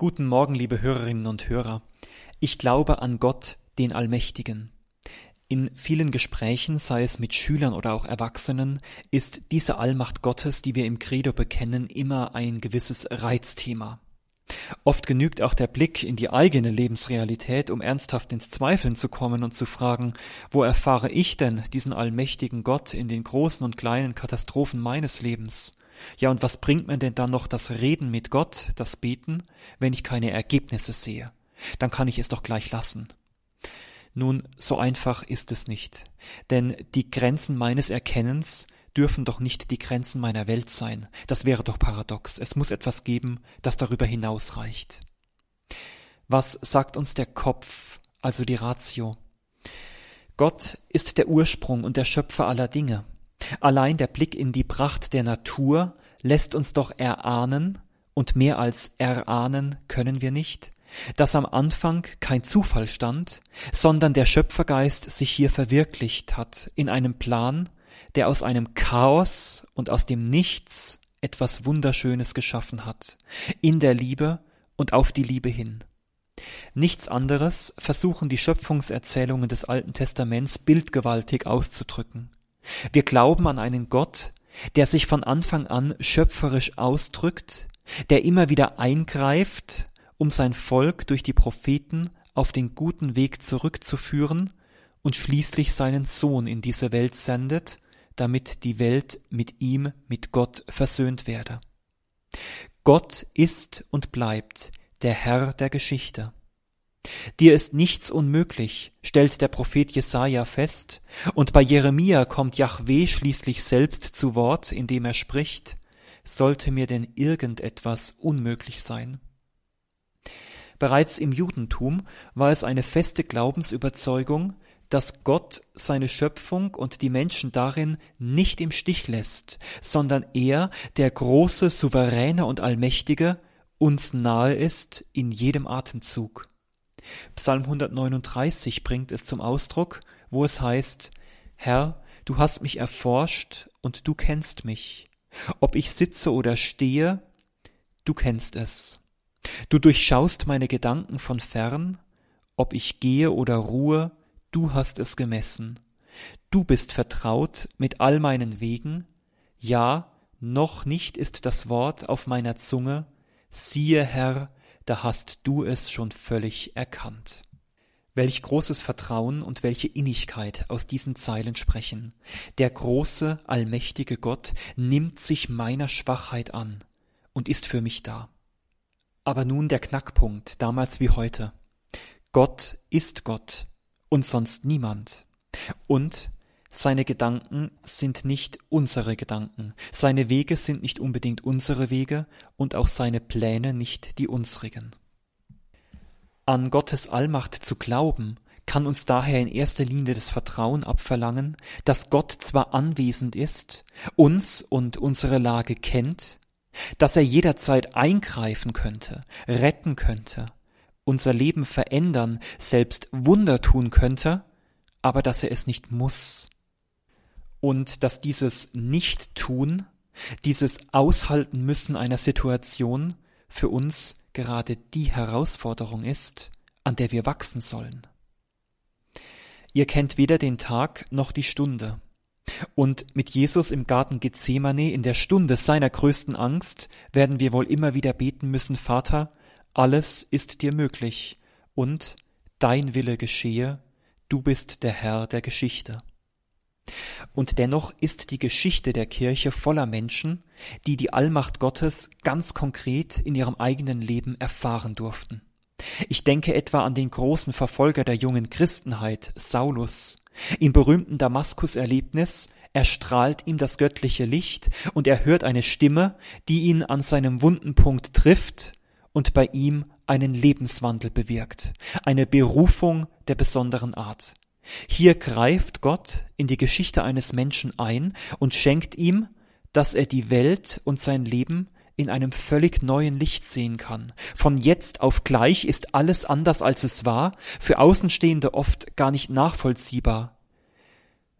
Guten Morgen, liebe Hörerinnen und Hörer. Ich glaube an Gott, den Allmächtigen. In vielen Gesprächen, sei es mit Schülern oder auch Erwachsenen, ist diese Allmacht Gottes, die wir im Credo bekennen, immer ein gewisses Reizthema. Oft genügt auch der Blick in die eigene Lebensrealität, um ernsthaft ins Zweifeln zu kommen und zu fragen, wo erfahre ich denn diesen allmächtigen Gott in den großen und kleinen Katastrophen meines Lebens? Ja, und was bringt mir denn dann noch das Reden mit Gott, das Beten, wenn ich keine Ergebnisse sehe? Dann kann ich es doch gleich lassen. Nun, so einfach ist es nicht, denn die Grenzen meines Erkennens dürfen doch nicht die Grenzen meiner Welt sein. Das wäre doch paradox. Es muss etwas geben, das darüber hinausreicht. Was sagt uns der Kopf, also die Ratio? Gott ist der Ursprung und der Schöpfer aller Dinge. Allein der Blick in die Pracht der Natur lässt uns doch erahnen, und mehr als erahnen können wir nicht, dass am Anfang kein Zufall stand, sondern der Schöpfergeist sich hier verwirklicht hat in einem Plan, der aus einem Chaos und aus dem Nichts etwas Wunderschönes geschaffen hat, in der Liebe und auf die Liebe hin. Nichts anderes versuchen die Schöpfungserzählungen des Alten Testaments bildgewaltig auszudrücken. Wir glauben an einen Gott, der sich von Anfang an schöpferisch ausdrückt, der immer wieder eingreift, um sein Volk durch die Propheten auf den guten Weg zurückzuführen und schließlich seinen Sohn in diese Welt sendet, damit die Welt mit ihm, mit Gott versöhnt werde. Gott ist und bleibt der Herr der Geschichte. Dir ist nichts unmöglich, stellt der Prophet Jesaja fest, und bei Jeremia kommt Jahweh schließlich selbst zu Wort, indem er spricht, sollte mir denn irgendetwas unmöglich sein? Bereits im Judentum war es eine feste Glaubensüberzeugung, dass Gott seine Schöpfung und die Menschen darin nicht im Stich lässt, sondern er, der große, souveräne und allmächtige, uns nahe ist in jedem Atemzug. Psalm 139 bringt es zum Ausdruck, wo es heißt, Herr, du hast mich erforscht und du kennst mich. Ob ich sitze oder stehe, du kennst es. Du durchschaust meine Gedanken von fern, ob ich gehe oder ruhe, du hast es gemessen. Du bist vertraut mit all meinen Wegen, ja, noch nicht ist das Wort auf meiner Zunge, siehe Herr, da hast du es schon völlig erkannt. Welch großes Vertrauen und welche Innigkeit aus diesen Zeilen sprechen. Der große, allmächtige Gott nimmt sich meiner Schwachheit an und ist für mich da. Aber nun der Knackpunkt, damals wie heute. Gott ist Gott und sonst niemand. Und seine Gedanken sind nicht unsere Gedanken, seine Wege sind nicht unbedingt unsere Wege und auch seine Pläne nicht die unsrigen. An Gottes Allmacht zu glauben, kann uns daher in erster Linie das Vertrauen abverlangen, dass Gott zwar anwesend ist, uns und unsere Lage kennt, dass er jederzeit eingreifen könnte, retten könnte, unser Leben verändern, selbst Wunder tun könnte, aber dass er es nicht muss und dass dieses Nicht-Tun, dieses Aushalten müssen einer Situation für uns gerade die Herausforderung ist, an der wir wachsen sollen. Ihr kennt weder den Tag noch die Stunde. Und mit Jesus im Garten Gethsemane in der Stunde seiner größten Angst werden wir wohl immer wieder beten müssen, Vater, alles ist dir möglich und dein Wille geschehe, du bist der Herr der Geschichte. Und dennoch ist die Geschichte der Kirche voller Menschen, die die Allmacht Gottes ganz konkret in ihrem eigenen Leben erfahren durften. Ich denke etwa an den großen Verfolger der jungen Christenheit, Saulus. Im berühmten Damaskus-Erlebnis erstrahlt ihm das göttliche Licht und er hört eine Stimme, die ihn an seinem wunden Punkt trifft und bei ihm einen Lebenswandel bewirkt, eine Berufung der besonderen Art. Hier greift Gott in die Geschichte eines Menschen ein und schenkt ihm, dass er die Welt und sein Leben in einem völlig neuen Licht sehen kann. Von jetzt auf gleich ist alles anders als es war, für Außenstehende oft gar nicht nachvollziehbar.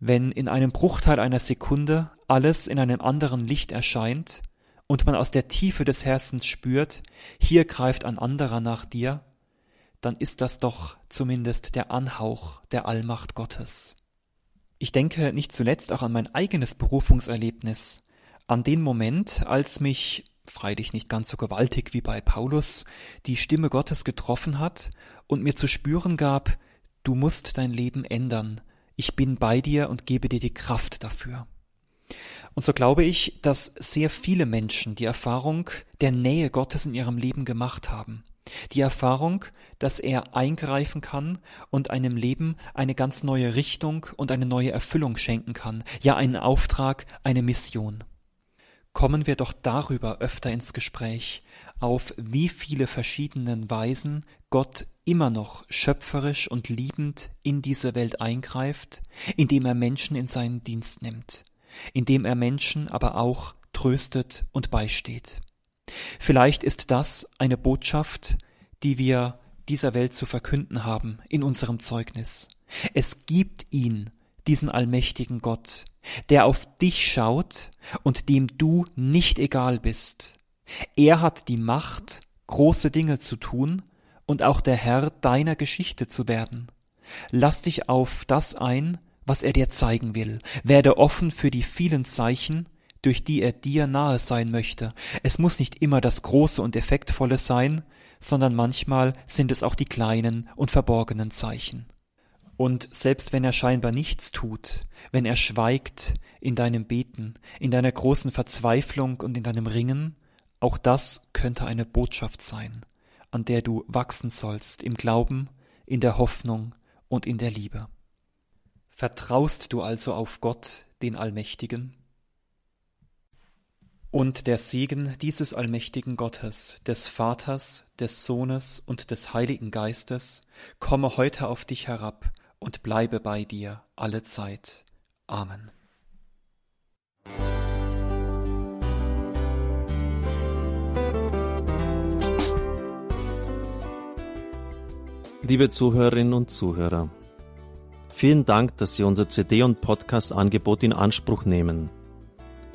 Wenn in einem Bruchteil einer Sekunde alles in einem anderen Licht erscheint und man aus der Tiefe des Herzens spürt, hier greift ein anderer nach dir, dann ist das doch zumindest der Anhauch der Allmacht Gottes. Ich denke nicht zuletzt auch an mein eigenes Berufungserlebnis, an den Moment, als mich, freilich nicht ganz so gewaltig wie bei Paulus, die Stimme Gottes getroffen hat und mir zu spüren gab, du musst dein Leben ändern, ich bin bei dir und gebe dir die Kraft dafür. Und so glaube ich, dass sehr viele Menschen die Erfahrung der Nähe Gottes in ihrem Leben gemacht haben. Die Erfahrung, dass er eingreifen kann und einem Leben eine ganz neue Richtung und eine neue Erfüllung schenken kann, ja einen Auftrag, eine Mission. Kommen wir doch darüber öfter ins Gespräch, auf wie viele verschiedenen Weisen Gott immer noch schöpferisch und liebend in diese Welt eingreift, indem er Menschen in seinen Dienst nimmt, indem er Menschen aber auch tröstet und beisteht. Vielleicht ist das eine Botschaft, die wir dieser Welt zu verkünden haben in unserem Zeugnis. Es gibt ihn, diesen allmächtigen Gott, der auf dich schaut und dem du nicht egal bist. Er hat die Macht, große Dinge zu tun und auch der Herr deiner Geschichte zu werden. Lass dich auf das ein, was er dir zeigen will. Werde offen für die vielen Zeichen, durch die er dir nahe sein möchte. Es muss nicht immer das Große und Effektvolle sein, sondern manchmal sind es auch die kleinen und verborgenen Zeichen. Und selbst wenn er scheinbar nichts tut, wenn er schweigt in deinem Beten, in deiner großen Verzweiflung und in deinem Ringen, auch das könnte eine Botschaft sein, an der du wachsen sollst im Glauben, in der Hoffnung und in der Liebe. Vertraust du also auf Gott, den Allmächtigen? Und der Segen dieses allmächtigen Gottes, des Vaters, des Sohnes und des Heiligen Geistes, komme heute auf dich herab und bleibe bei dir alle Zeit. Amen. Liebe Zuhörerinnen und Zuhörer, vielen Dank, dass Sie unser CD- und Podcast-Angebot in Anspruch nehmen.